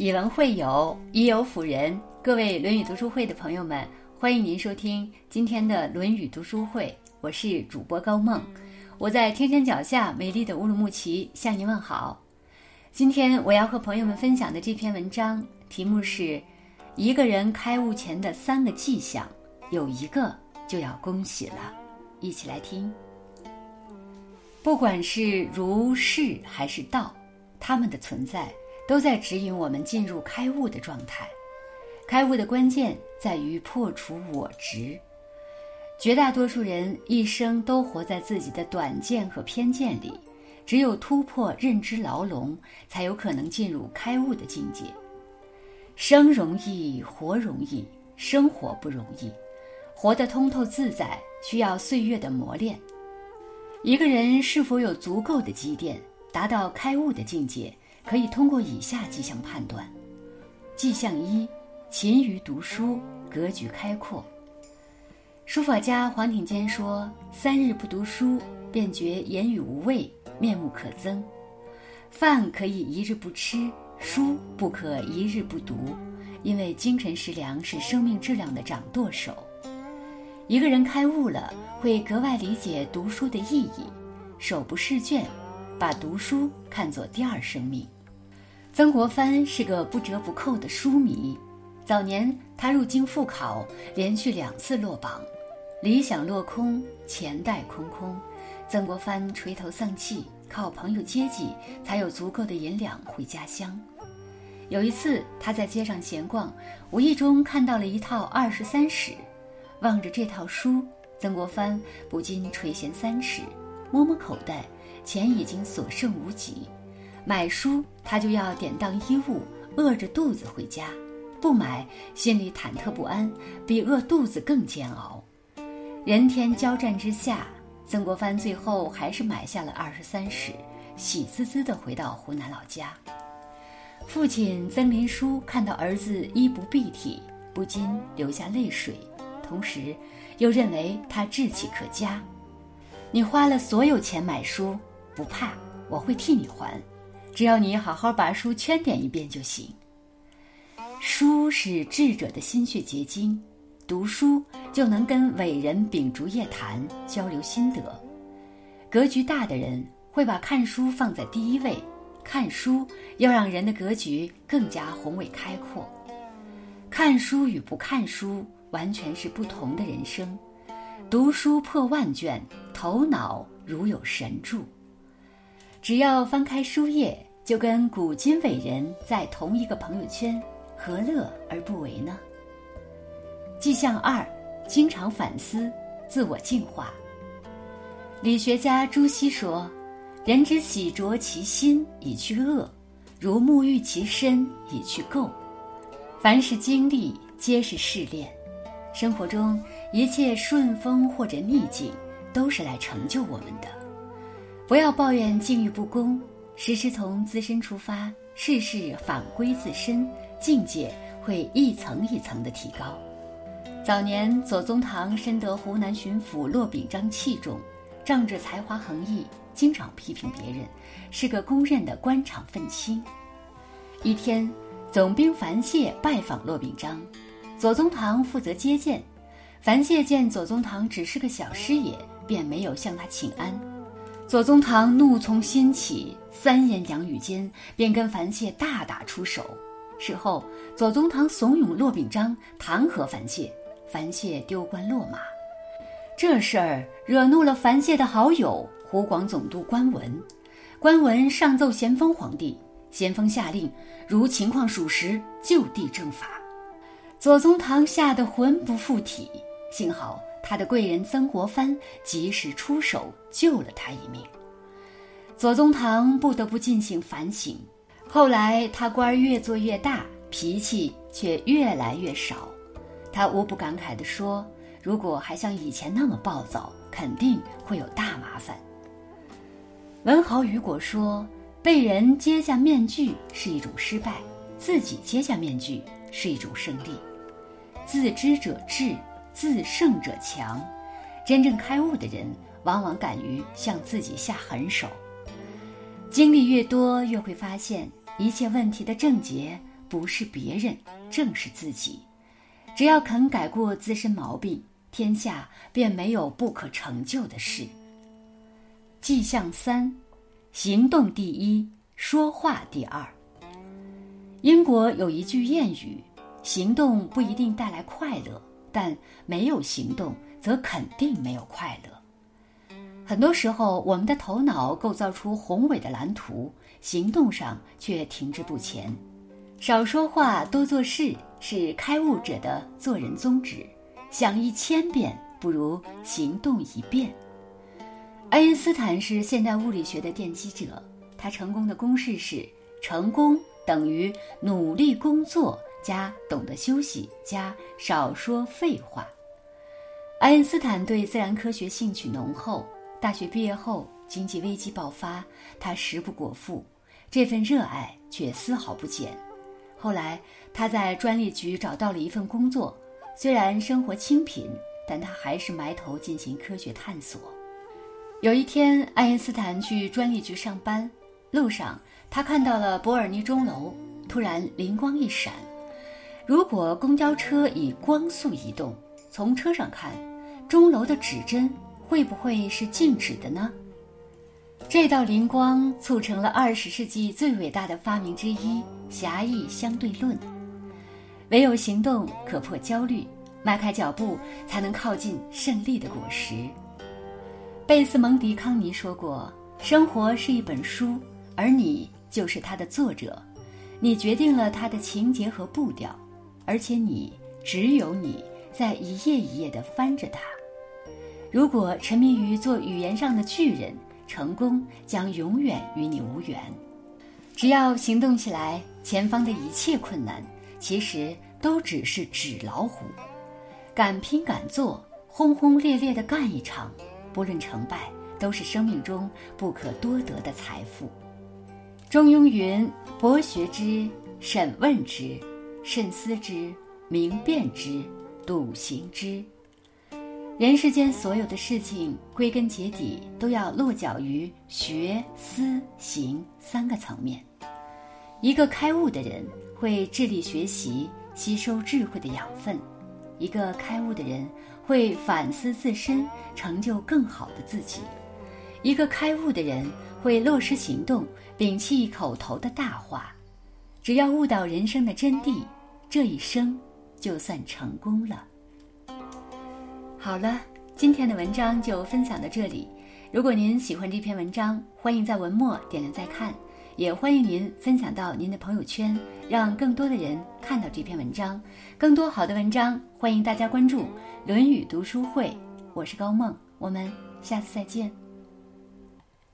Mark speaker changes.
Speaker 1: 以文会友，以友辅仁。各位《论语》读书会的朋友们，欢迎您收听今天的《论语》读书会。我是主播高梦，我在天山脚下美丽的乌鲁木齐向您问好。今天我要和朋友们分享的这篇文章题目是：一个人开悟前的三个迹象，有一个就要恭喜了。一起来听。不管是儒释还是道，他们的存在。都在指引我们进入开悟的状态。开悟的关键在于破除我执。绝大多数人一生都活在自己的短见和偏见里，只有突破认知牢笼，才有可能进入开悟的境界。生容易，活容易，生活不容易。活得通透自在，需要岁月的磨练。一个人是否有足够的积淀，达到开悟的境界？可以通过以下迹象判断：迹象一，勤于读书，格局开阔。书法家黄庭坚说：“三日不读书，便觉言语无味，面目可憎。饭可以一日不吃，书不可一日不读，因为精神食粮是生命质量的掌舵手。一个人开悟了，会格外理解读书的意义，手不释卷。”把读书看作第二生命。曾国藩是个不折不扣的书迷。早年他入京复考，连续两次落榜，理想落空，钱袋空空。曾国藩垂头丧气，靠朋友接济，才有足够的银两回家乡。有一次他在街上闲逛，无意中看到了一套《二十三史》，望着这套书，曾国藩不禁垂涎三尺，摸摸口袋。钱已经所剩无几，买书他就要典当衣物，饿着肚子回家；不买，心里忐忑不安，比饿肚子更煎熬。人天交战之下，曾国藩最后还是买下了《二十三史》，喜滋滋地回到湖南老家。父亲曾林书看到儿子衣不蔽体，不禁流下泪水，同时又认为他志气可嘉。你花了所有钱买书。不怕，我会替你还，只要你好好把书圈点一遍就行。书是智者的心血结晶，读书就能跟伟人秉烛夜谈，交流心得。格局大的人会把看书放在第一位，看书要让人的格局更加宏伟开阔。看书与不看书完全是不同的人生。读书破万卷，头脑如有神助。只要翻开书页，就跟古今伟人在同一个朋友圈，何乐而不为呢？迹象二，经常反思，自我净化。理学家朱熹说：“人之洗濯其心以去恶，如沐浴其身以去垢。”凡是经历，皆是试炼。生活中一切顺风或者逆境，都是来成就我们的。不要抱怨境遇不公，时时从自身出发，事事反归自身，境界会一层一层的提高。早年左宗棠深得湖南巡抚骆秉章器重，仗着才华横溢，经常批评别人，是个公认的官场愤青。一天，总兵樊燮拜访骆秉章，左宗棠负责接见。樊燮见左宗棠只是个小师爷，便没有向他请安。左宗棠怒从心起，三言两语间便跟樊燮大打出手。事后，左宗棠怂恿骆秉章弹劾樊燮，樊燮丢官落马。这事儿惹怒了樊燮的好友湖广总督关文，关文上奏咸丰皇帝，咸丰下令如情况属实就地正法。左宗棠吓得魂不附体，幸好。他的贵人曾国藩及时出手救了他一命，左宗棠不得不进行反省。后来他官越做越大，脾气却越来越少。他无不感慨地说：“如果还像以前那么暴躁，肯定会有大麻烦。”文豪雨果说：“被人揭下面具是一种失败，自己揭下面具是一种胜利。自知者智。”自胜者强，真正开悟的人往往敢于向自己下狠手。经历越多，越会发现一切问题的症结不是别人，正是自己。只要肯改过自身毛病，天下便没有不可成就的事。迹象三：行动第一，说话第二。英国有一句谚语：“行动不一定带来快乐，但没有行动则肯定没有快乐。”很多时候，我们的头脑构造出宏伟的蓝图，行动上却停滞不前。少说话，多做事，是开悟者的做人宗旨。想一千遍，不如行动一遍。爱因斯坦是现代物理学的奠基者，他成功的公式是：成功等于努力工作加懂得休息加少说废话。爱因斯坦对自然科学兴趣浓厚。大学毕业后，经济危机爆发，他食不果腹，这份热爱却丝毫不减。后来，他在专利局找到了一份工作，虽然生活清贫，但他还是埋头进行科学探索。有一天，爱因斯坦去专利局上班，路上他看到了伯尔尼钟楼，突然灵光一闪：如果公交车以光速移动，从车上看，钟楼的指针。会不会是静止的呢？这道灵光促成了二十世纪最伟大的发明之一——狭义相对论。唯有行动可破焦虑，迈开脚步才能靠近胜利的果实。贝斯蒙迪康尼说过：“生活是一本书，而你就是它的作者。你决定了它的情节和步调，而且你只有你在一页一页地翻着它。”如果沉迷于做语言上的巨人，成功将永远与你无缘。只要行动起来，前方的一切困难其实都只是纸老虎。敢拼敢做，轰轰烈烈地干一场，不论成败，都是生命中不可多得的财富。中庸云：“博学之，审问之，慎思之，明辨之，笃行之。”人世间所有的事情，归根结底都要落脚于学、思、行三个层面。一个开悟的人会致力学习，吸收智慧的养分；一个开悟的人会反思自身，成就更好的自己；一个开悟的人会落实行动，摒弃口头的大话。只要悟到人生的真谛，这一生就算成功了。好了，今天的文章就分享到这里。如果您喜欢这篇文章，欢迎在文末点亮再看，也欢迎您分享到您的朋友圈，让更多的人看到这篇文章。更多好的文章，欢迎大家关注《论语读书会》。我是高梦，我们下次再见。